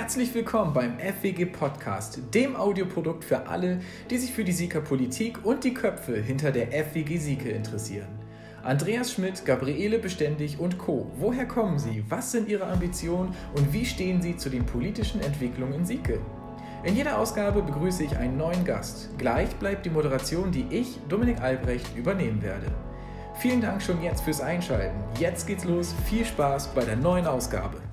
Herzlich willkommen beim FWG Podcast, dem Audioprodukt für alle, die sich für die Sieker Politik und die Köpfe hinter der FWG Sieke interessieren. Andreas Schmidt, Gabriele Beständig und Co. Woher kommen sie? Was sind ihre Ambitionen und wie stehen sie zu den politischen Entwicklungen in Sieke? In jeder Ausgabe begrüße ich einen neuen Gast. Gleich bleibt die Moderation, die ich, Dominik Albrecht, übernehmen werde. Vielen Dank schon jetzt fürs Einschalten. Jetzt geht's los. Viel Spaß bei der neuen Ausgabe.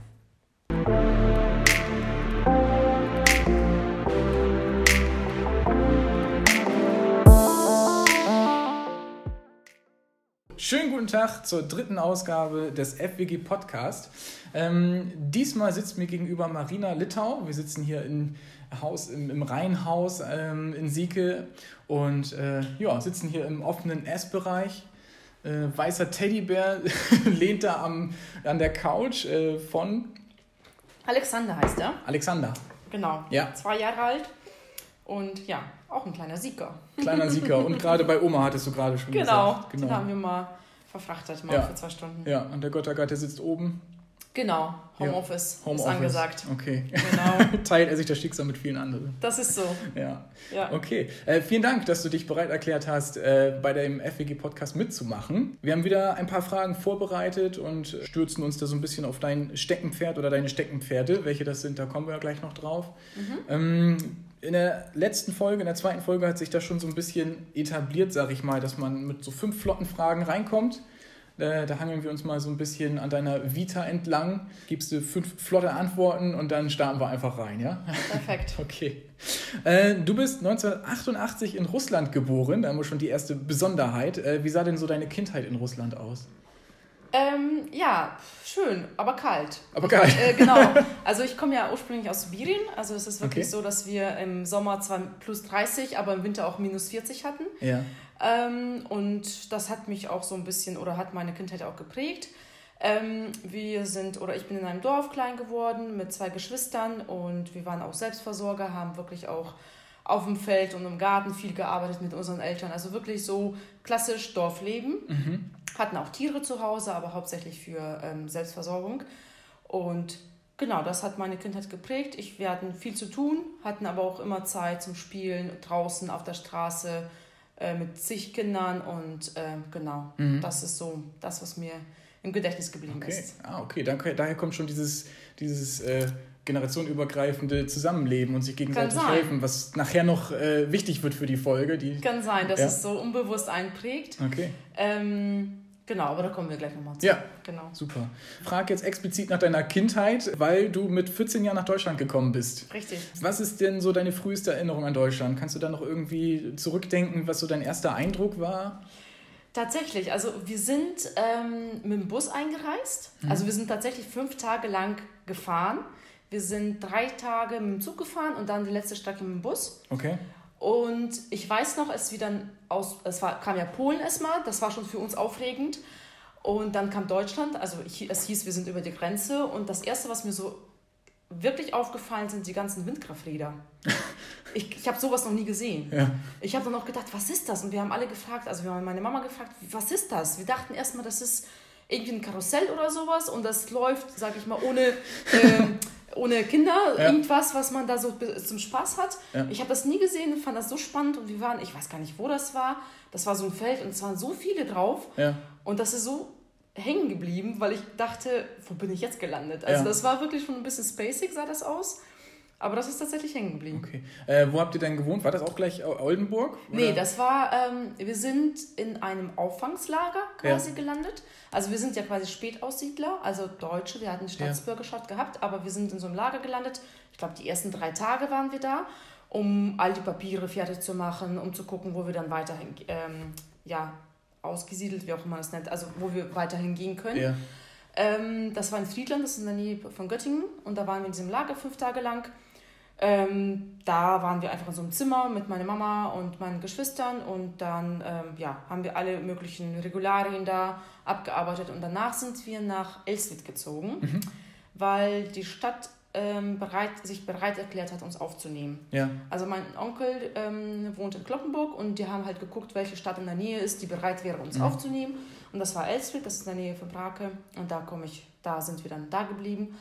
Schönen guten Tag zur dritten Ausgabe des FWG Podcast. Ähm, diesmal sitzt mir gegenüber Marina Littau. Wir sitzen hier im Haus, im, im Rheinhaus ähm, in Sieke und äh, ja, sitzen hier im offenen Essbereich. Äh, weißer Teddybär lehnt da am, an der Couch äh, von Alexander heißt er. Alexander. Genau. Ja. Zwei Jahre alt und ja, auch ein kleiner Sieger. Kleiner Sieger. Und gerade bei Oma hattest du gerade schon Genau, gesagt. den haben wir mal verfrachtet, mal Ja. für zwei Stunden. Ja, und der Gottergatte sitzt oben. Genau, Homeoffice Homeoffice. ist angesagt. Okay. Genau, Teilt er sich das Schicksal mit vielen anderen. das ist so. Ja. Ja. Okay, äh, vielen Dank, dass du dich bereit erklärt hast, äh, bei dem FWG-Podcast mitzumachen. Wir haben wieder ein paar Fragen vorbereitet und stürzen uns da so ein bisschen auf dein Steckenpferd oder deine Steckenpferde. Welche das sind, da kommen wir ja gleich noch drauf. Ähm, in der letzten Folge, in der zweiten Folge hat sich das schon so ein bisschen etabliert, sag ich mal, dass man mit so fünf flotten Fragen reinkommt. Äh, da hangeln wir uns mal so ein bisschen an deiner Vita entlang. Gibst du fünf flotte Antworten und dann starten wir einfach rein, ja? Perfekt. Okay. Äh, du bist 1988 in Russland geboren, da haben wir schon die erste Besonderheit. Äh, wie sah denn so deine Kindheit in Russland aus? Ähm, ja, schön, aber kalt. Aber geil. Äh, genau. Also ich komme ja ursprünglich aus Sibirien. Also es ist wirklich Okay. so, dass wir im Sommer zwar plus 30, aber im Winter auch minus 40 hatten. Ja. Ähm, und das hat mich auch so ein bisschen oder hat meine Kindheit auch geprägt. Ähm, wir sind oder ich bin in einem Dorf klein geworden mit zwei Geschwistern und wir waren auch Selbstversorger, haben wirklich auch auf dem Feld und im Garten viel gearbeitet mit unseren Eltern. Also wirklich so klassisch Dorfleben. Mhm. Hatten auch Tiere zu Hause, aber hauptsächlich für ähm, Selbstversorgung. Und genau, das hat meine Kindheit geprägt. Ich, wir hatten viel zu tun, hatten aber auch immer Zeit zum Spielen draußen auf der Straße äh, mit zig Kindern. Und ähm, genau, Mhm. das ist so das, was mir im Gedächtnis geblieben Okay. ist. Ah, okay. Daher, daher kommt schon dieses, dieses äh, generationenübergreifende Zusammenleben und sich gegenseitig helfen, was nachher noch äh, wichtig wird für die Folge. Die... Kann sein, dass Ja. es so unbewusst einprägt. Okay. Ähm, genau, aber da kommen wir gleich nochmal zu. Ja. Genau. Super. Frag jetzt explizit nach deiner Kindheit, weil du mit 14 Jahren nach Deutschland gekommen bist. Richtig. Was ist denn so deine früheste Erinnerung an Deutschland? Kannst du da noch irgendwie zurückdenken, was so dein erster Eindruck war? Tatsächlich, also wir sind ähm, mit dem Bus eingereist. Also wir sind tatsächlich fünf Tage lang gefahren. Wir sind drei Tage mit dem Zug gefahren und dann die letzte Strecke mit dem Bus. Okay. Und ich weiß noch, wir dann aus, es war, kam ja Polen erstmal, das war schon für uns aufregend. Und dann kam Deutschland, also ich, es hieß, wir sind über die Grenze. Und das Erste, was mir so wirklich aufgefallen sind, die ganzen Windkrafträder. Ich, ich habe sowas noch nie gesehen. Ja. Ich habe dann auch gedacht, was ist das? Und wir haben alle gefragt, also wir haben meine Mama gefragt, was ist das? Wir dachten erstmal, das ist irgendwie ein Karussell oder sowas und das läuft, sag ich mal, ohne, ähm, ohne Kinder, Ja. irgendwas, was man da so zum Spaß hat. Ja. Ich habe das nie gesehen und fand das so spannend und wir waren, ich weiß gar nicht, wo das war. Das war so ein Feld und es waren so viele drauf Ja. und das ist so hängen geblieben, weil ich dachte, wo bin ich jetzt gelandet? Also das war wirklich schon ein bisschen spacig, sah das aus. Aber das ist tatsächlich hängen geblieben. Okay. Äh, wo habt ihr denn gewohnt? War das auch gleich Oldenburg? Nee, Oder? das war, ähm, wir sind in einem Auffangslager quasi Ja. gelandet. Also wir sind ja quasi Spätaussiedler, also Deutsche, wir hatten Staatsbürgerschaft gehabt, aber wir sind in so einem Lager gelandet. Ich glaube, die ersten drei Tage waren wir da, um all die Papiere fertig zu machen, um zu gucken, wo wir dann weiterhin, ähm, ja, ausgesiedelt, wie auch immer man das nennt, also wo wir weiterhin gehen können. Ja. Ähm, das war in Friedland, das ist in der Nähe von Göttingen. Und da waren wir in diesem Lager fünf Tage lang. Ähm, da waren wir einfach in so einem Zimmer mit meiner Mama und meinen Geschwistern. Und dann ähm, ja, haben wir alle möglichen Regularien da abgearbeitet. Und danach sind wir nach Elswit gezogen, Mhm. weil die Stadt ähm, bereit, sich bereit erklärt hat, uns aufzunehmen. Ja. Also mein Onkel ähm, wohnt in Kloppenburg und die haben halt geguckt, welche Stadt in der Nähe ist, die bereit wäre, uns Mhm. aufzunehmen. Und das war Elsfried, das ist in der Nähe von Brake. Und da komme ich, da sind wir dann da geblieben.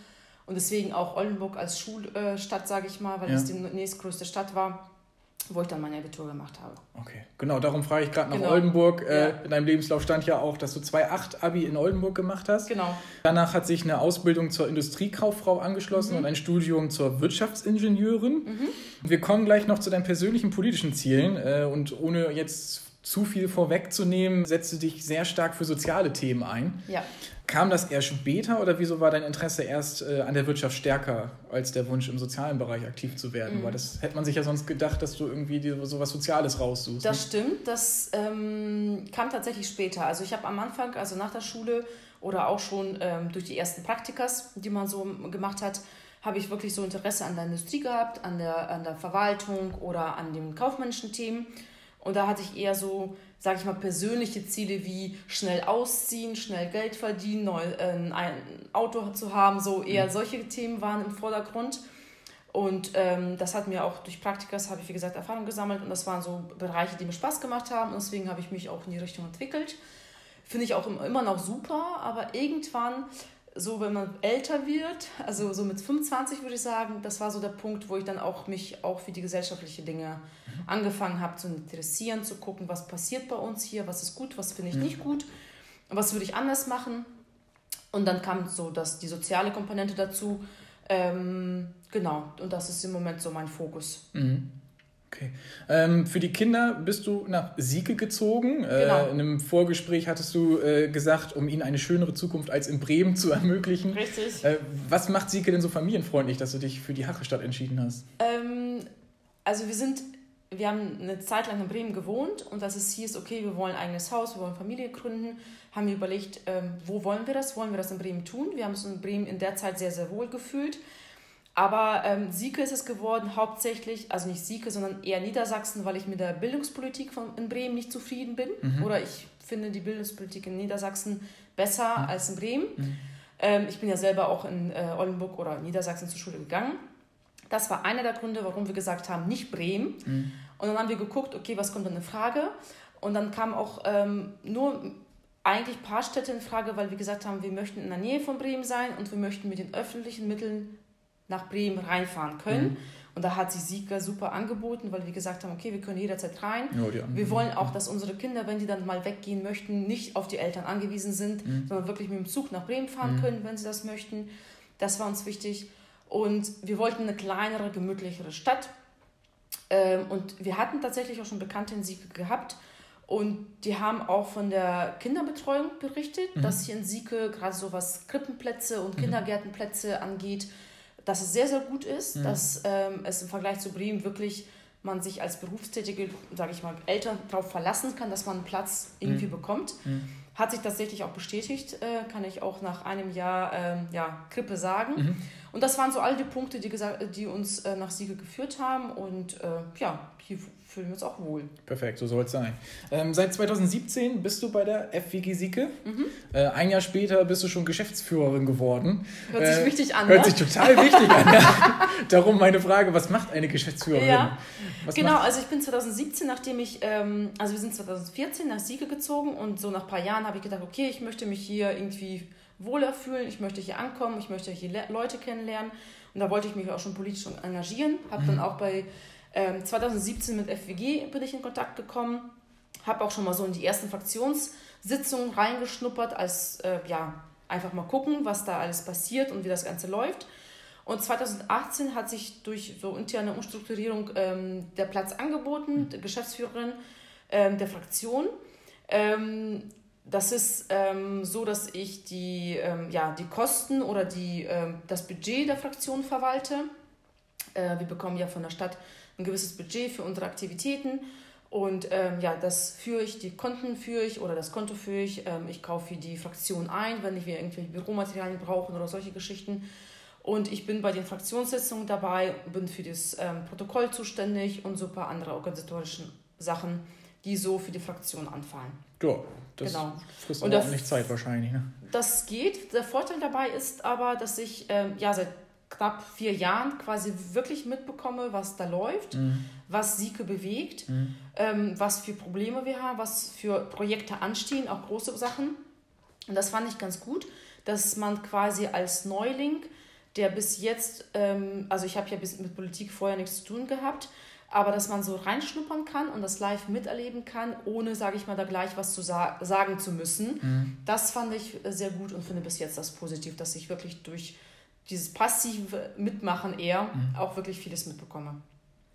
Und deswegen auch Oldenburg als Schulstadt, sage ich mal, weil ja. es die nächstgrößte Stadt war wo ich dann mein Abitur gemacht habe. Okay, genau, darum frage ich gerade nach genau. Oldenburg. Äh, ja. In deinem Lebenslauf stand ja auch, dass du 2,8 Abi in Oldenburg gemacht hast. Genau. Danach hat sich eine Ausbildung zur Industriekauffrau angeschlossen mhm. und ein Studium zur Wirtschaftsingenieurin. Mhm. Wir kommen gleich noch zu deinen persönlichen politischen Zielen äh, und ohne jetzt zu viel vorwegzunehmen, setzt du dich sehr stark für soziale Themen ein. Ja. Kam das eher später oder wieso war dein Interesse erst äh, an der Wirtschaft stärker als der Wunsch, im sozialen Bereich aktiv zu werden? Mhm. Weil das hätte man sich ja sonst gedacht, dass du irgendwie dir so was Soziales raussuchst. Das ne? stimmt, das ähm, kam tatsächlich später. Also ich habe am Anfang, also nach der Schule oder auch schon ähm, durch die ersten Praktikas, die man so gemacht hat, habe ich wirklich so Interesse an der Industrie gehabt, an der, an der Verwaltung oder an den kaufmännischen Themen. Und da hatte ich eher so, sage ich mal, persönliche Ziele wie schnell ausziehen, schnell Geld verdienen, neu, äh, ein Auto zu haben. So eher mhm. solche Themen waren im Vordergrund. Und ähm, das hat mir auch durch Praktikas, habe ich wie gesagt Erfahrung gesammelt und das waren so Bereiche, die mir Spaß gemacht haben und deswegen habe ich mich auch in die Richtung entwickelt. Finde ich auch immer noch super, aber irgendwann so, wenn man älter wird, also so mit 25 würde ich sagen, das war so der Punkt, wo ich dann auch mich auch für die gesellschaftlichen Dinge mhm. angefangen habe zu interessieren, zu gucken, was passiert bei uns hier, was ist gut, was finde ich mhm. nicht gut, was würde ich anders machen. Und dann kam so dass die soziale Komponente dazu. Ähm, genau, und das ist im Moment so mein Fokus. Mhm. Okay. Ähm, für die Kinder bist du nach Sieke gezogen. Äh, genau. Äh, in einem Vorgespräch hattest du äh, gesagt, um ihnen eine schönere Zukunft als in Bremen zu ermöglichen. Richtig. Äh, was macht Sieke denn so familienfreundlich, dass du dich für die Hachestadt entschieden hast? Ähm, also wir sind, wir haben eine Zeit lang in Bremen gewohnt und als es hieß, okay, wir wollen ein eigenes Haus, wir wollen Familie gründen, haben wir überlegt, ähm, wo wollen wir das? Wollen wir das in Bremen tun? Wir haben uns in Bremen in der Zeit sehr, sehr wohl gefühlt aber ähm, Sieke ist es geworden, hauptsächlich, also nicht Sieke, sondern eher Niedersachsen, weil ich mit der Bildungspolitik von, in Bremen nicht zufrieden bin. Mhm. Oder ich finde die Bildungspolitik in Niedersachsen besser mhm. als in Bremen. Mhm. Ähm, ich bin ja selber auch in äh, Oldenburg oder Niedersachsen zur Schule gegangen. Das war einer der Gründe, warum wir gesagt haben, nicht Bremen. Mhm. Und dann haben wir geguckt, okay, was kommt dann in Frage? Und dann kam auch ähm, nur eigentlich ein paar Städte in Frage, weil wir gesagt haben, wir möchten in der Nähe von Bremen sein und wir möchten mit den öffentlichen Mitteln nach Bremen reinfahren können. Mhm. Und da hat sich Sieger super angeboten, weil wir gesagt haben, okay, wir können jederzeit rein. Ja, wir wollen auch, dass unsere Kinder, wenn die dann mal weggehen möchten, nicht auf die Eltern angewiesen sind, mhm. sondern wirklich mit dem Zug nach Bremen fahren mhm. können, wenn sie das möchten. Das war uns wichtig. Und wir wollten eine kleinere, gemütlichere Stadt. Ähm, und wir hatten tatsächlich auch schon Bekannte in Sieke gehabt. Und die haben auch von der Kinderbetreuung berichtet, mhm. dass hier in Sieke gerade so was Krippenplätze und mhm. Kindergärtenplätze angeht, dass es sehr, sehr gut ist, mhm. dass ähm, es im Vergleich zu Bremen wirklich man sich als berufstätige, sage ich mal, Eltern darauf verlassen kann, dass man einen Platz irgendwie mhm. bekommt. Mhm. Hat sich tatsächlich auch bestätigt, äh, kann ich auch nach einem Jahr ähm, ja, Krippe sagen. Und das waren so all die Punkte, die, gesagt, die uns äh, nach Siege geführt haben. Und äh, ja, hier fühlen wir uns auch wohl. Perfekt, so soll es sein. Ähm, seit 2017 bist du bei der FWG Sieke. Mhm. Äh, ein Jahr später bist du schon Geschäftsführerin geworden. Hört sich äh, wichtig an. Hört ne? sich total wichtig an. Ja. Darum meine Frage, was macht eine Geschäftsführerin? Ja. genau, also ich bin 2017, nachdem ich, ähm, also wir sind 2014 nach Sieke gezogen und so nach ein paar Jahren habe ich gedacht, okay, ich möchte mich hier irgendwie wohler fühlen, ich möchte hier ankommen, ich möchte hier Le Leute kennenlernen. Und da wollte ich mich auch schon politisch engagieren. Habe mhm. dann auch bei ähm, 2017 mit FWG bin ich in Kontakt gekommen, habe auch schon mal so in die ersten Fraktionssitzungen reingeschnuppert, als äh, ja, einfach mal gucken, was da alles passiert und wie das Ganze läuft. Und 2018 hat sich durch so interne Umstrukturierung ähm, der Platz angeboten, der Geschäftsführerin ähm, der Fraktion. Ähm, das ist ähm, so, dass ich die, ähm, ja, die Kosten oder die, ähm, das Budget der Fraktion verwalte. Äh, wir bekommen ja von der Stadt ein gewisses Budget für unsere Aktivitäten. Und ähm, ja, das führe ich, die Konten führe ich oder das Konto führe ich. Ähm, ich kaufe die Fraktion ein, wenn wir irgendwelche Büromaterialien brauchen oder solche Geschichten. Und ich bin bei den Fraktionssitzungen dabei, bin für das ähm, Protokoll zuständig und so ein paar andere organisatorische Sachen, die so für die Fraktion anfallen. Ja, das genau. frisst aber auch nicht Zeit wahrscheinlich. Ne? Das geht. Der Vorteil dabei ist aber, dass ich ähm, ja seit knapp vier Jahren quasi wirklich mitbekomme, was da läuft, mhm. was Sieke bewegt, mhm. ähm, was für Probleme wir haben, was für Projekte anstehen, auch große Sachen. Und das fand ich ganz gut, dass man quasi als Neuling der bis jetzt, ähm, also ich habe ja mit Politik vorher nichts zu tun gehabt, aber dass man so reinschnuppern kann und das live miterleben kann, ohne, sage ich mal, da gleich was zu sa sagen zu müssen, mhm. das fand ich sehr gut und finde bis jetzt das positiv, dass ich wirklich durch dieses passive Mitmachen eher mhm. auch wirklich vieles mitbekomme.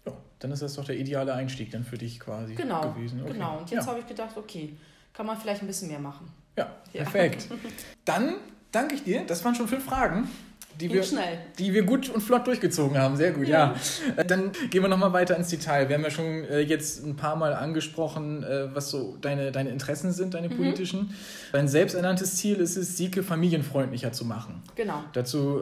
Ja, dann ist das doch der ideale Einstieg dann für dich quasi genau, gewesen. Okay. Genau, und jetzt ja. habe ich gedacht, okay, kann man vielleicht ein bisschen mehr machen. Ja, ja. perfekt. Dann danke ich dir. Das waren schon fünf Fragen die wir, die wir gut und flott durchgezogen haben. Sehr gut, ja. ja. Äh, dann gehen wir nochmal weiter ins Detail. Wir haben ja schon äh, jetzt ein paar Mal angesprochen, äh, was so deine, deine Interessen sind, deine mhm. politischen. Dein selbsternanntes Ziel ist es, Sieke familienfreundlicher zu machen. Genau. Dazu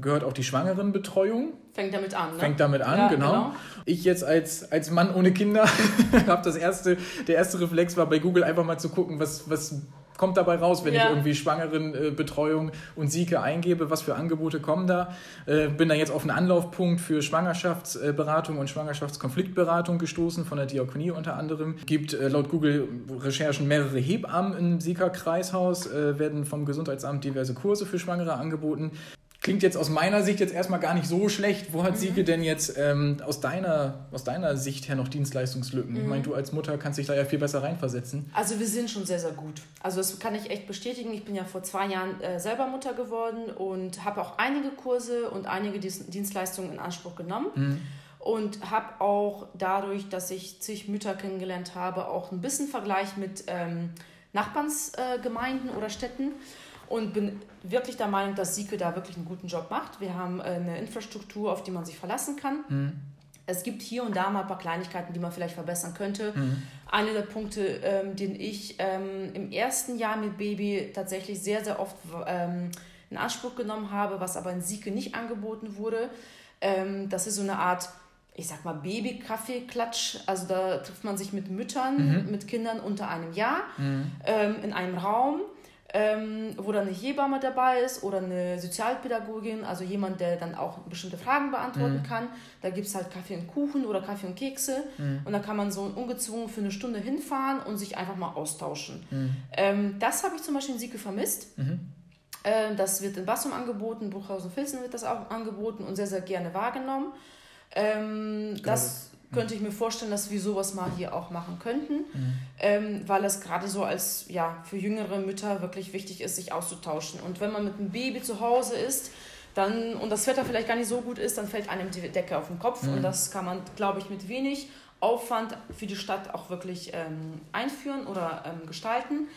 gehört auch die Schwangerenbetreuung. Fängt damit an, ne? Fängt damit an, ja, genau. genau. Ich jetzt als, als Mann ohne Kinder habe das erste, der erste Reflex war bei Google einfach mal zu gucken, was, was kommt dabei raus, wenn ja. ich irgendwie Schwangerenbetreuung äh, und Sieke eingebe, was für Angebote kommen da. Äh, bin da jetzt auf einen Anlaufpunkt für Schwangerschaftsberatung und Schwangerschaftskonfliktberatung gestoßen, von der Diakonie unter anderem. Gibt äh, laut Google-Recherchen mehrere Hebammen im Sieker-Kreishaus, äh, werden vom Gesundheitsamt diverse Kurse für Schwangere angeboten. Klingt jetzt aus meiner Sicht jetzt erstmal gar nicht so schlecht. Wo hat mhm. Siege denn jetzt ähm, aus, deiner, aus deiner Sicht her noch Dienstleistungslücken? Mhm. Ich meine, du als Mutter kannst dich da ja viel besser reinversetzen. Also wir sind schon sehr, sehr gut. Also das kann ich echt bestätigen. Ich bin ja vor zwei Jahren äh, selber Mutter geworden und habe auch einige Kurse und einige Dienstleistungen in Anspruch genommen. Mhm. Und habe auch dadurch, dass ich zig Mütter kennengelernt habe, auch ein bisschen Vergleich mit ähm, Nachbarnsgemeinden äh, oder Städten und bin wirklich der Meinung, dass Sieke da wirklich einen guten Job macht. Wir haben äh, eine Infrastruktur, auf die man sich verlassen kann. Mhm. Es gibt hier und da mal ein paar Kleinigkeiten, die man vielleicht verbessern könnte. Mhm. Einer der Punkte, ähm, den ich ähm, im ersten Jahr mit Baby tatsächlich sehr, sehr oft ähm, in Anspruch genommen habe, was aber in Sieke nicht angeboten wurde, ähm, das ist so eine Art ich sag mal, Baby-Kaffee-Klatsch. Also da trifft man sich mit Müttern, mhm. mit Kindern unter einem Jahr mhm. ähm, in einem Raum ähm, wo dann eine Hebamme dabei ist oder eine Sozialpädagogin, also jemand, der dann auch bestimmte Fragen beantworten mhm. kann. Da gibt es halt Kaffee und Kuchen oder Kaffee und Kekse. Mhm. Und da kann man so ungezwungen für eine Stunde hinfahren und sich einfach mal austauschen. Mhm. Ähm, das habe ich zum Beispiel in Sieke vermisst. Mhm. Ähm, das wird in Bassum angeboten, Bruchhausen-Filzen wird das auch angeboten und sehr, sehr gerne wahrgenommen. Ähm, genau. Das könnte ich mir vorstellen, dass wir sowas mal hier auch machen könnten, mhm. ähm, weil es gerade so als ja für jüngere Mütter wirklich wichtig ist, sich auszutauschen. Und wenn man mit einem Baby zu Hause ist, dann und das Wetter vielleicht gar nicht so gut ist, dann fällt einem die Decke auf den Kopf mhm. und das kann man, glaube ich, mit wenig Aufwand für die Stadt auch wirklich ähm, einführen oder ähm, gestalten.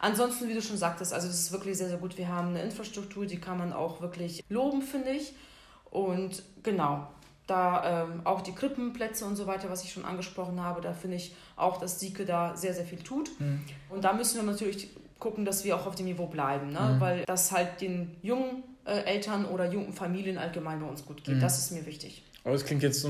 Ansonsten, wie du schon sagtest, also es ist wirklich sehr, sehr gut. Wir haben eine Infrastruktur, die kann man auch wirklich loben, finde ich. Und genau, da ähm, auch die Krippenplätze und so weiter, was ich schon angesprochen habe, da finde ich auch, dass Sieke da sehr, sehr viel tut. Mhm. Und da müssen wir natürlich gucken, dass wir auch auf dem Niveau bleiben, ne? Mhm. weil das halt den jungen äh, Eltern oder jungen Familien allgemein bei uns gut geht. Mhm. Das ist mir wichtig. Aber es klingt jetzt so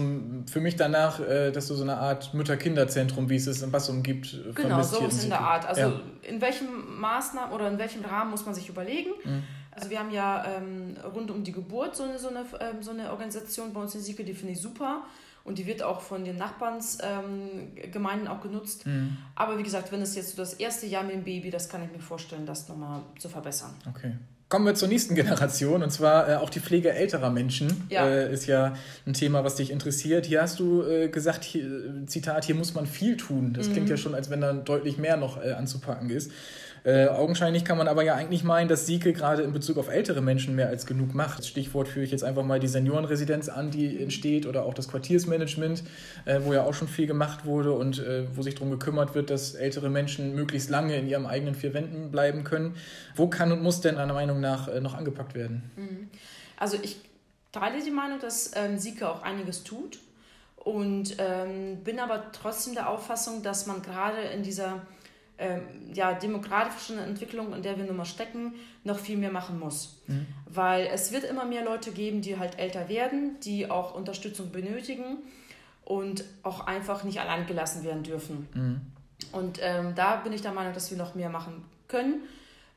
für mich danach, äh, dass du so eine Art Mütter-Kinder-Zentrum, wie es es in Bassum gibt, äh, Genau, so ist in der Art. Also ja. in welchem Maßnahmen oder in welchem Rahmen muss man sich überlegen? Mhm. Also wir haben ja ähm, rund um die Geburt so eine, so, eine, ähm, so eine Organisation bei uns in Sieke, die finde ich super. Und die wird auch von den Nachbarnsgemeinden ähm, auch genutzt. Mhm. Aber wie gesagt, wenn es jetzt so das erste Jahr mit dem Baby, das kann ich mir vorstellen, das nochmal zu verbessern. Okay. Kommen wir zur nächsten Generation und zwar äh, auch die Pflege älterer Menschen ja. Äh, ist ja ein Thema, was dich interessiert. Hier hast du äh, gesagt, hier, Zitat, hier muss man viel tun. Das mhm. klingt ja schon, als wenn da deutlich mehr noch äh, anzupacken ist. Äh, augenscheinlich kann man aber ja eigentlich meinen, dass Sieke gerade in Bezug auf ältere Menschen mehr als genug macht. Stichwort führe ich jetzt einfach mal die Seniorenresidenz an, die entsteht, oder auch das Quartiersmanagement, äh, wo ja auch schon viel gemacht wurde und äh, wo sich darum gekümmert wird, dass ältere Menschen möglichst lange in ihrem eigenen vier Wänden bleiben können. Wo kann und muss denn deiner Meinung nach äh, noch angepackt werden? Mhm. Also ich teile die Meinung, dass ähm, Sieke auch einiges tut und ähm, bin aber trotzdem der Auffassung, dass man gerade in dieser ähm, ja, demokratischen Entwicklung, in der wir nun mal stecken, noch viel mehr machen muss. Mhm. Weil es wird immer mehr Leute geben, die halt älter werden, die auch Unterstützung benötigen und auch einfach nicht allein gelassen werden dürfen. Mhm. Und ähm, da bin ich der Meinung, dass wir noch mehr machen können.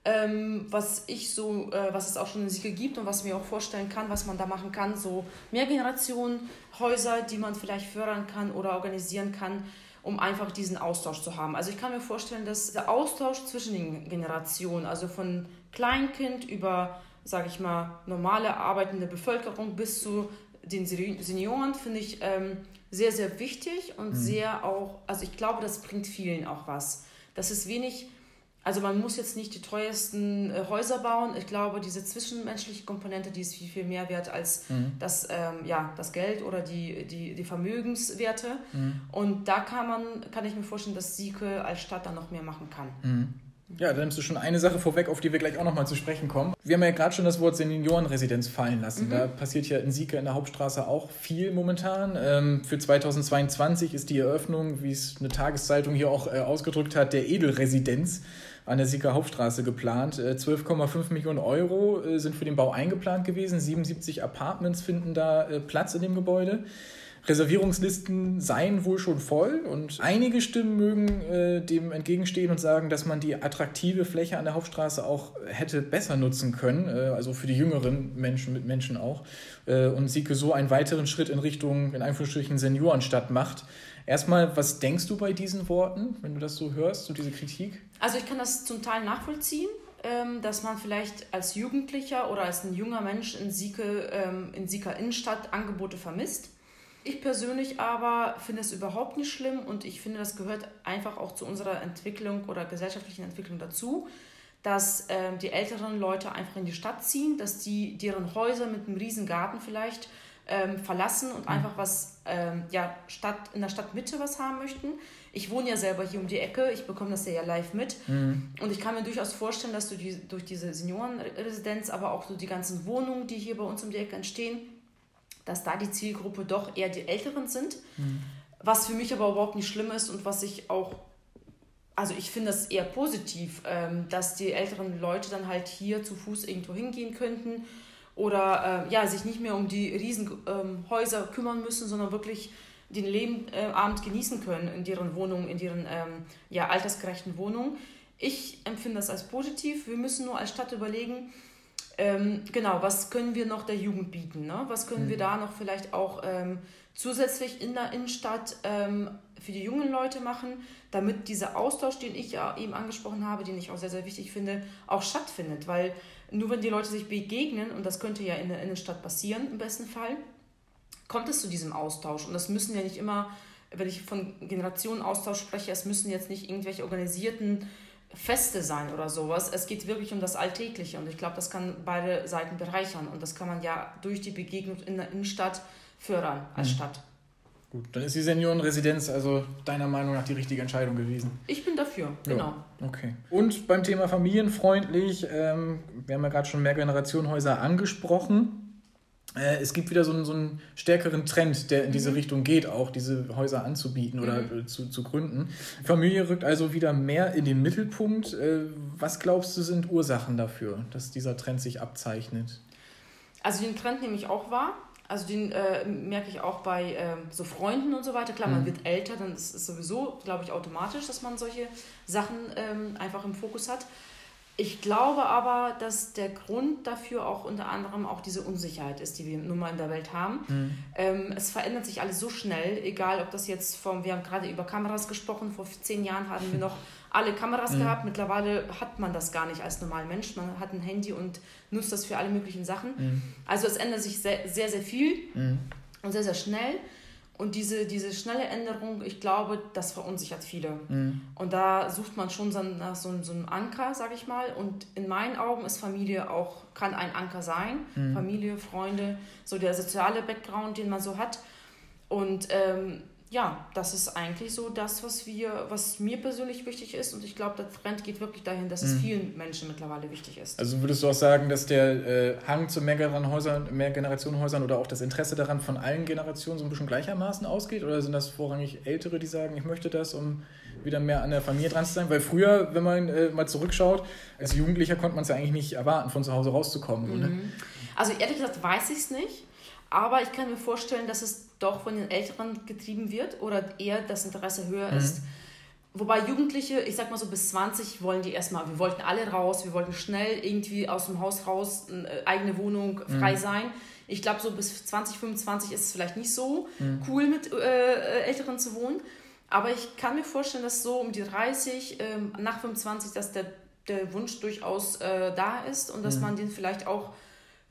Ähm, was ich so, äh, was es auch schon in Siegel gibt und was mir auch vorstellen kann, was man da machen kann, so Mehrgenerationenhäuser, die man vielleicht fördern kann oder organisieren kann, um einfach diesen Austausch zu haben. Also ich kann mir vorstellen, dass der Austausch zwischen den Generationen, also von Kleinkind über sage ich mal, normale arbeitende Bevölkerung bis zu den Senioren, finde ich ähm, sehr, sehr wichtig und mhm. sehr auch, also ich glaube, das bringt vielen auch was. Das ist wenig also man muss jetzt nicht die teuersten äh, Häuser bauen. Ich glaube, diese zwischenmenschliche Komponente, die ist viel, viel mehr wert als mhm. das, ähm, ja, das Geld oder die, die, die Vermögenswerte. Mhm. Und da kann man, kann ich mir vorstellen, dass Sieke als Stadt dann noch mehr machen kann. Mhm. Ja, da nimmst du schon eine Sache vorweg, auf die wir gleich auch nochmal zu sprechen kommen. Wir haben ja gerade schon das Wort Seniorenresidenz fallen lassen. Mhm. Da passiert ja in Sieke in der Hauptstraße auch viel momentan. Ähm, für 2022 ist die Eröffnung, wie es eine Tageszeitung hier auch äh, ausgedrückt hat, der Edelresidenz an der Sieger Hauptstraße geplant. 12,5 äh, Millionen Euro äh, sind für den Bau eingeplant gewesen. 77 Apartments finden da äh, Platz in dem Gebäude. Reservierungslisten seien wohl schon voll und einige Stimmen mögen äh, dem entgegenstehen und sagen, dass man die attraktive Fläche an der Hauptstraße auch hätte besser nutzen können, äh, also für die jüngeren Menschen mit Menschen auch, äh, und Sieke so einen weiteren Schritt in Richtung, in Anführungsstrichen, Seniorenstadt macht. Erstmal, was denkst du bei diesen Worten, wenn du das so hörst, so diese Kritik? Also ich kann das zum Teil nachvollziehen, ähm, dass man vielleicht als Jugendlicher oder als ein junger Mensch in Sieke, ähm, in Sieker Innenstadt Angebote vermisst. Ich persönlich aber finde es überhaupt nicht schlimm und ich finde, das gehört einfach auch zu unserer Entwicklung oder gesellschaftlichen Entwicklung dazu, dass ähm, die älteren Leute einfach in die Stadt ziehen, dass die deren Häuser mit einem riesen Garten vielleicht verlassen und mhm. einfach was ja, Stadt, in der Stadtmitte was haben möchten. Ich wohne ja selber hier um die Ecke, ich bekomme das ja live mit. Mhm. Und ich kann mir durchaus vorstellen, dass du die, durch diese Seniorenresidenz, aber auch so die ganzen Wohnungen, die hier bei uns um die Ecke entstehen, dass da die Zielgruppe doch eher die Älteren sind. Mhm. Was für mich aber überhaupt nicht schlimm ist und was ich auch, also ich finde das eher positiv, ähm, dass die älteren Leute dann halt hier zu Fuß irgendwo hingehen könnten oder äh, ja, sich nicht mehr um die Riesenhäuser kümmern müssen, sondern wirklich den Lebenabend äh, genießen können in deren Wohnungen, in deren ähm, ja, altersgerechten Wohnungen. Ich empfinde das als positiv. Wir müssen nur als Stadt überlegen, ähm, genau, was können wir noch der Jugend bieten? Ne? Was können mhm. wir da noch vielleicht auch ähm, zusätzlich in der Innenstadt ähm, für die jungen Leute machen, damit dieser Austausch, den ich ja eben angesprochen habe, den ich auch sehr, sehr wichtig finde, auch stattfindet. Weil nur wenn die Leute sich begegnen, und das könnte ja in der Innenstadt passieren im besten Fall, kommt es zu diesem Austausch. Und das müssen ja nicht immer, wenn ich von Generationenaustausch spreche, es müssen jetzt nicht irgendwelche organisierten Feste sein oder sowas. Es geht wirklich um das Alltägliche und ich glaube, das kann beide Seiten bereichern und das kann man ja durch die Begegnung in der Innenstadt fördern als mhm. Stadt. Gut, dann ist die Seniorenresidenz also deiner Meinung nach die richtige Entscheidung gewesen. Ich bin dafür, genau. Ja, okay. Und beim Thema familienfreundlich, ähm, wir haben ja gerade schon Mehrgenerationenhäuser angesprochen. Äh, es gibt wieder so einen, so einen stärkeren Trend, der in diese mhm. Richtung geht, auch diese Häuser anzubieten oder mhm. zu, zu gründen. Familie rückt also wieder mehr in den Mittelpunkt. Äh, was glaubst du sind Ursachen dafür, dass dieser Trend sich abzeichnet? Also den Trend nehme ich auch wahr. Also den äh, merke ich auch bei äh, so Freunden und so weiter. Klar, man mhm. wird älter, dann ist es sowieso, glaube ich, automatisch, dass man solche Sachen ähm, einfach im Fokus hat. Ich glaube aber, dass der Grund dafür auch unter anderem auch diese Unsicherheit ist, die wir nun mal in der Welt haben. Mhm. Ähm, es verändert sich alles so schnell, egal ob das jetzt vom, wir haben gerade über Kameras gesprochen, vor zehn Jahren hatten wir noch alle Kameras mhm. gehabt, mittlerweile hat man das gar nicht als normaler Mensch, man hat ein Handy und nutzt das für alle möglichen Sachen. Mhm. Also es ändert sich sehr, sehr, sehr viel mhm. und sehr, sehr schnell. Und diese, diese schnelle Änderung, ich glaube, das verunsichert viele. Mhm. Und da sucht man schon so, nach so, so einem Anker, sage ich mal. Und in meinen Augen ist Familie auch, kann ein Anker sein. Mhm. Familie, Freunde, so der soziale Background, den man so hat. Und ähm, ja, das ist eigentlich so das, was wir, was mir persönlich wichtig ist. Und ich glaube, der Trend geht wirklich dahin, dass es mhm. vielen Menschen mittlerweile wichtig ist. Also würdest du auch sagen, dass der äh, Hang zu Mehrgenerationenhäusern, Mehrgenerationenhäusern oder auch das Interesse daran von allen Generationen so ein bisschen gleichermaßen ausgeht? Oder sind das vorrangig Ältere, die sagen, ich möchte das, um wieder mehr an der Familie dran zu sein? Weil früher, wenn man äh, mal zurückschaut, als Jugendlicher konnte man es ja eigentlich nicht erwarten, von zu Hause rauszukommen. Ne? Mhm. Also ehrlich gesagt weiß ich es nicht. Aber ich kann mir vorstellen, dass es doch von den Älteren getrieben wird oder eher das Interesse höher mhm. ist. Wobei Jugendliche, ich sag mal so bis 20, wollen die erstmal, wir wollten alle raus, wir wollten schnell irgendwie aus dem Haus raus, äh, eigene Wohnung, frei mhm. sein. Ich glaube, so bis 20, 25 ist es vielleicht nicht so mhm. cool, mit äh, Älteren zu wohnen. Aber ich kann mir vorstellen, dass so um die 30, ähm, nach 25, dass der der Wunsch durchaus äh, da ist und dass mhm. man den vielleicht auch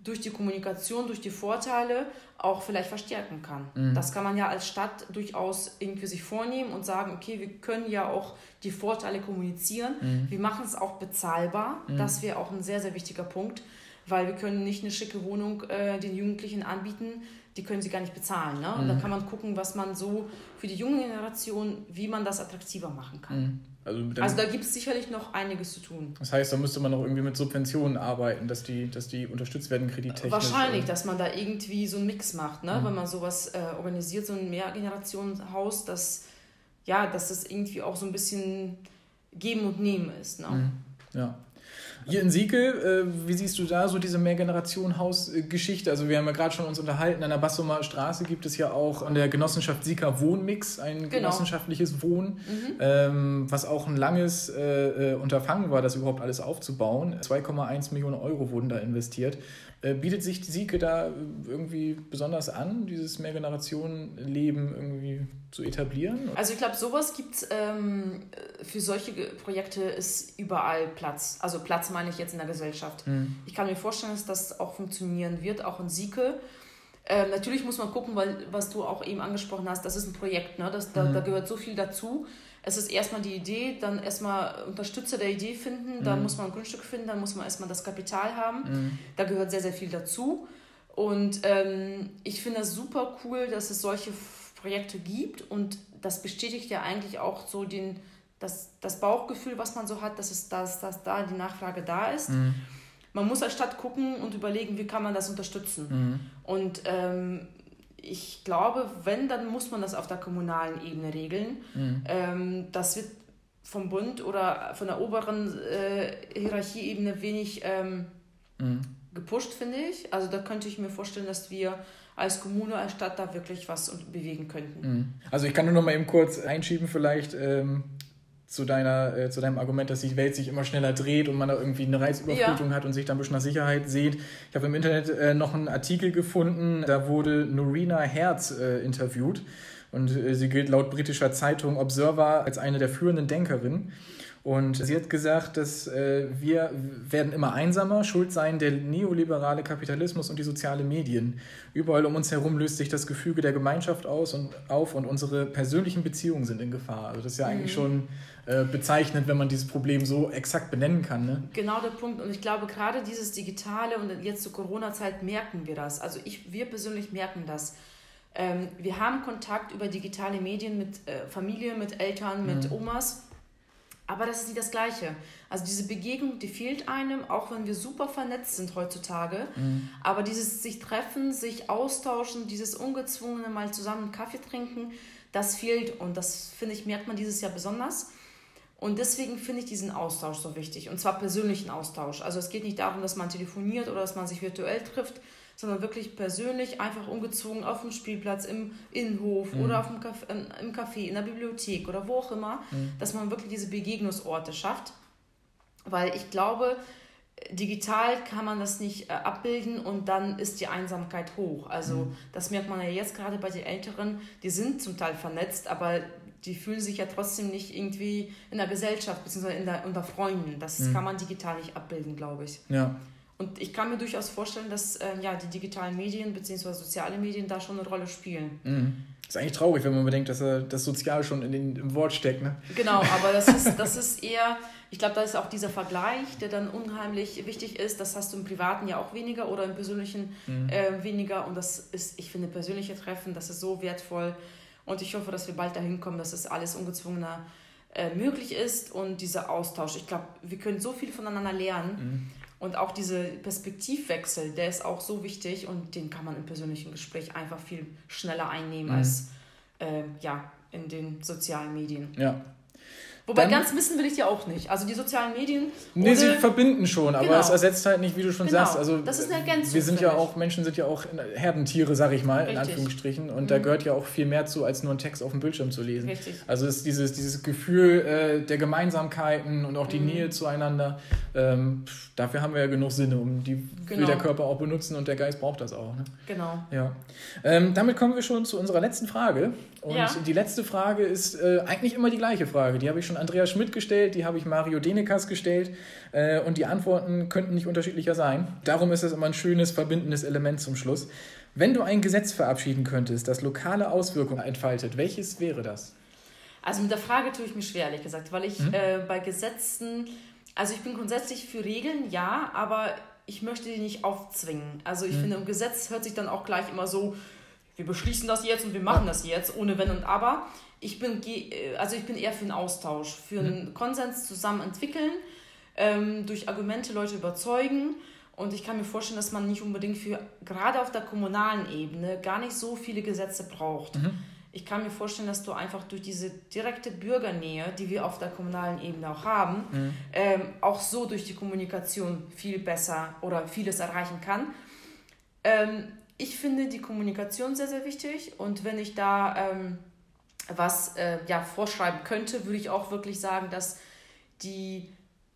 durch die Kommunikation, durch die Vorteile auch vielleicht verstärken kann. Mhm. Das kann man ja als Stadt durchaus irgendwie sich vornehmen und sagen, okay, wir können ja auch die Vorteile kommunizieren. Mhm. Wir machen es auch bezahlbar. Mhm. Das wäre auch ein sehr, sehr wichtiger Punkt, weil wir können nicht eine schicke Wohnung äh, den Jugendlichen anbieten, die können sie gar nicht bezahlen. Ne? Und da mhm. kann man gucken, was man so für die junge Generation, wie man das attraktiver machen kann. Also, also, da gibt es sicherlich noch einiges zu tun. Das heißt, da müsste man noch irgendwie mit Subventionen arbeiten, dass die, dass die unterstützt werden kredittechnisch. Wahrscheinlich, dass man da irgendwie so einen Mix macht, ne? Mhm. wenn man sowas äh, organisiert, so ein Mehrgenerationenhaus, dass, ja, dass das irgendwie auch so ein bisschen Geben und Nehmen ist. Ne? Mhm. Ja. Hier in Siekel, äh, wie siehst du da so diese Mehrgenerationenhaus-Geschichte? Also wir haben ja gerade schon uns unterhalten, an der Bassumer Straße gibt es ja auch an der Genossenschaft Sieker Wohnmix ein genau. genossenschaftliches Wohnen, mhm. ähm, was auch ein langes äh, äh Unterfangen war, das überhaupt alles aufzubauen. 2,1 Millionen Euro wurden da investiert. Äh, bietet sich die Sieke da irgendwie besonders an, dieses Mehrgenerationenleben irgendwie zu etablieren? Also ich glaube, sowas gibt es ähm, für solche Projekte ist überall Platz. Also Platz meine ich jetzt in der Gesellschaft. Mhm. Ich kann mir vorstellen, dass das auch funktionieren wird, auch in Sieke. Ähm, natürlich muss man gucken, weil was du auch eben angesprochen hast, das ist ein Projekt, ne? das, da, mhm. da gehört so viel dazu es ist erstmal die Idee, dann erstmal Unterstützer der Idee finden, dann mhm. muss man ein Grundstück finden, dann muss man erstmal das Kapital haben. Mhm. Da gehört sehr, sehr viel dazu. Und ähm, ich finde es super cool, dass es solche Projekte gibt und das bestätigt ja eigentlich auch so den, das, das Bauchgefühl, was man so hat, dass, es, dass, dass da die Nachfrage da ist. Mhm. Man muss als Stadt gucken und überlegen, wie kann man das unterstützen. Mhm. Und ähm, ich glaube, wenn, dann muss man das auf der kommunalen Ebene regeln. Mhm. Ähm, das wird vom Bund oder von der oberen äh, Hierarchieebene wenig ähm, mhm. gepusht, finde ich. Also da könnte ich mir vorstellen, dass wir als Kommune, als Stadt da wirklich was bewegen könnten. Mhm. Also ich kann nur noch mal eben kurz einschieben vielleicht. Ähm zu, deiner, äh, zu deinem Argument, dass die Welt sich immer schneller dreht und man da irgendwie eine Reizüberflutung ja. hat und sich dann ein bisschen nach Sicherheit sieht. Ich habe im Internet äh, noch einen Artikel gefunden, da wurde Norina Herz äh, interviewt und äh, sie gilt laut britischer Zeitung Observer als eine der führenden Denkerinnen. Und sie hat gesagt, dass äh, wir werden immer einsamer, schuld seien der neoliberale Kapitalismus und die sozialen Medien. Überall um uns herum löst sich das Gefüge der Gemeinschaft aus und auf und unsere persönlichen Beziehungen sind in Gefahr. Also das ist ja eigentlich mhm. schon äh, bezeichnend, wenn man dieses Problem so exakt benennen kann. Ne? Genau der Punkt. Und ich glaube, gerade dieses Digitale und jetzt zur Corona-Zeit merken wir das. Also ich, wir persönlich merken das. Ähm, wir haben Kontakt über digitale Medien mit äh, Familie, mit Eltern, mit mhm. Omas. Aber das ist nicht das Gleiche. Also diese Begegnung, die fehlt einem, auch wenn wir super vernetzt sind heutzutage. Mhm. Aber dieses sich treffen, sich austauschen, dieses ungezwungene mal zusammen Kaffee trinken, das fehlt. Und das, finde ich, merkt man dieses Jahr besonders. Und deswegen finde ich diesen Austausch so wichtig. Und zwar persönlichen Austausch. Also es geht nicht darum, dass man telefoniert oder dass man sich virtuell trifft, sondern wirklich persönlich, einfach ungezwungen auf dem Spielplatz, im Innenhof mhm. oder auf dem Café, im Café, in der Bibliothek oder wo auch immer, mhm. dass man wirklich diese Begegnungsorte schafft. Weil ich glaube, digital kann man das nicht äh, abbilden und dann ist die Einsamkeit hoch. Also mhm. das merkt man ja jetzt gerade bei den Älteren, die sind zum Teil vernetzt, aber die fühlen sich ja trotzdem nicht irgendwie in der Gesellschaft bzw. In der, unter Freunden. Das mhm. kann man digital nicht abbilden, glaube ich. Ja. Und ich kann mir durchaus vorstellen, dass äh, ja, die digitalen Medien bzw. soziale Medien da schon eine Rolle spielen. Mhm. Ist eigentlich traurig, wenn man bedenkt, dass äh, das Sozial schon in den, im Wort steckt. Ne? Genau, aber das ist, das ist eher, ich glaube, da ist auch dieser Vergleich, der dann unheimlich wichtig ist. Das hast du im Privaten ja auch weniger oder im Persönlichen mhm. äh, weniger. Und das ist, ich finde, persönliche Treffen, das ist so wertvoll und ich hoffe, dass wir bald dahin kommen, dass das alles ungezwungener äh, möglich ist und dieser Austausch. Ich glaube, wir können so viel voneinander lernen. Mhm. Und auch dieser Perspektivwechsel, der ist auch so wichtig und den kann man im persönlichen Gespräch einfach viel schneller einnehmen mhm. als äh, ja, in den sozialen Medien. Ja, Wobei dann, ganz missen will ich ja auch nicht. Also die sozialen Medien. Nee, sie verbinden schon, aber genau. es ersetzt halt nicht, wie du schon genau. sagst. Also das ist eine Ergänzung. Wir sind ja auch, Menschen sind ja auch Herdentiere, sag ich mal, Richtig. in Anführungsstrichen. Und mhm. da gehört ja auch viel mehr zu, als nur einen Text auf dem Bildschirm zu lesen. Richtig. Also ist dieses, dieses Gefühl äh, der Gemeinsamkeiten und auch die mhm. Nähe zueinander, ähm, dafür haben wir ja genug Sinne, um die genau. will der Körper auch benutzen und der Geist braucht das auch. Ne? Genau. Ja. Ähm, damit kommen wir schon zu unserer letzten Frage. Und ja. die letzte Frage ist äh, eigentlich immer die gleiche Frage. Die habe ich schon schon Andreas Schmidt gestellt, die habe ich Mario Denekas gestellt äh, und die Antworten könnten nicht unterschiedlicher sein. Darum ist es immer ein schönes, verbindendes Element zum Schluss. Wenn du ein Gesetz verabschieden könntest, das lokale Auswirkungen entfaltet, welches wäre das? Also mit der Frage tue ich mir schwer, ehrlich gesagt, weil ich mhm. äh, bei Gesetzen, also ich bin grundsätzlich für Regeln, ja, aber ich möchte die nicht aufzwingen. Also ich mhm. finde, ein Gesetz hört sich dann auch gleich immer so, wir beschließen das jetzt und wir machen das jetzt, ohne Wenn und Aber. Ich bin, äh, also ich bin eher für einen Austausch, für mhm. einen Konsens zusammen entwickeln, ähm, durch Argumente Leute überzeugen und ich kann mir vorstellen, dass man nicht unbedingt für, gerade auf der kommunalen Ebene, gar nicht so viele Gesetze braucht. Mhm. Ich kann mir vorstellen, dass du einfach durch diese direkte Bürgernähe, die wir auf der kommunalen Ebene auch haben, mhm. ähm, auch so durch die Kommunikation viel besser oder vieles erreichen kann. Ähm, ich finde die Kommunikation sehr, sehr wichtig und wenn ich da ähm, was äh, ja, vorschreiben könnte, würde ich auch wirklich sagen, dass die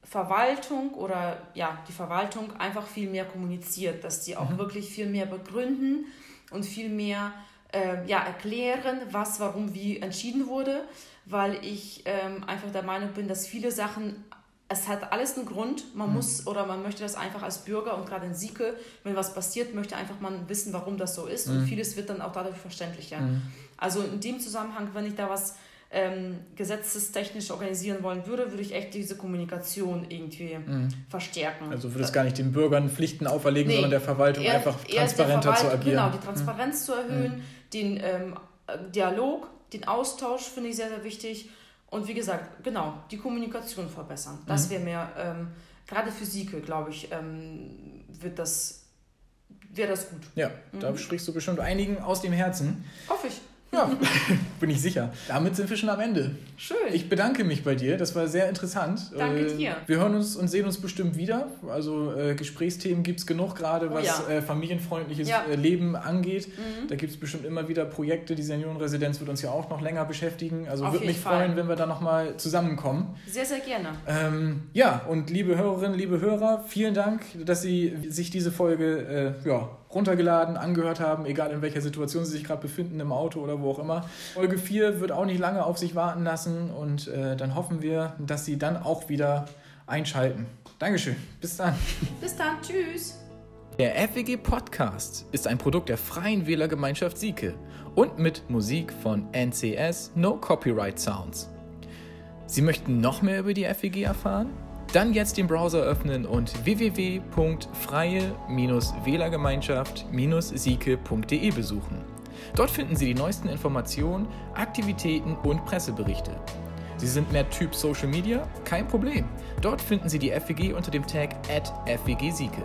Verwaltung oder ja, die Verwaltung einfach viel mehr kommuniziert, dass sie auch mhm. wirklich viel mehr begründen und viel mehr äh, ja, erklären, was, warum, wie entschieden wurde, weil ich ähm, einfach der Meinung bin, dass viele Sachen, es hat alles einen Grund, man mhm. muss oder man möchte das einfach als Bürger und gerade in Sieke, wenn was passiert, möchte einfach man wissen, warum das so ist mhm. und vieles wird dann auch dadurch verständlicher. Mhm. Also in dem Zusammenhang, wenn ich da was ähm, gesetzestechnisch organisieren wollen würde, würde ich echt diese Kommunikation irgendwie mhm. verstärken. Also würde es gar nicht den Bürgern Pflichten auferlegen, nee, sondern der Verwaltung eher, einfach transparenter zu agieren. Genau, die Transparenz zu erhöhen, mhm. den ähm, Dialog, den Austausch finde ich sehr, sehr wichtig. Und wie gesagt, genau, die Kommunikation verbessern. Das mhm. wäre mir, ähm, gerade für Sieke, glaube ich, ähm, wird das, wäre das gut. Ja, da mhm. sprichst du bestimmt einigen aus dem Herzen. Hoffe ich. Ja, bin ich sicher. Damit sind wir schon am Ende. Schön. Ich bedanke mich bei dir. Das war sehr interessant. Danke äh, dir. Wir hören uns und sehen uns bestimmt wieder. Also äh, Gesprächsthemen gibt es genug, gerade oh, was ja. äh, familienfreundliches ja. Äh, Leben angeht. Mhm. Da gibt es bestimmt immer wieder Projekte. Die Seniorenresidenz wird uns ja auch noch länger beschäftigen. Also würde mich Fall. freuen, wenn wir da nochmal zusammenkommen. Sehr, sehr gerne. Ähm, ja, und liebe Hörerinnen, liebe Hörer, vielen Dank, dass Sie sich diese Folge äh, ja, runtergeladen, angehört haben, egal in welcher Situation sie sich gerade befinden, im Auto oder wo auch immer. Folge 4 wird auch nicht lange auf sich warten lassen und äh, dann hoffen wir, dass sie dann auch wieder einschalten. Dankeschön. Bis dann. Bis dann. Tschüss. Der FWG Podcast ist ein Produkt der Freien Wählergemeinschaft Sieke und mit Musik von NCS No Copyright Sounds. Sie möchten noch mehr über die FWG erfahren? Dann jetzt den Browser öffnen und www.freie-wählergemeinschaft-sieke.de besuchen. Dort finden Sie die neuesten Informationen, Aktivitäten und Presseberichte. Sie sind mehr Typ Social Media? Kein Problem. Dort finden Sie die FWG unter dem Tag FWG Sieke.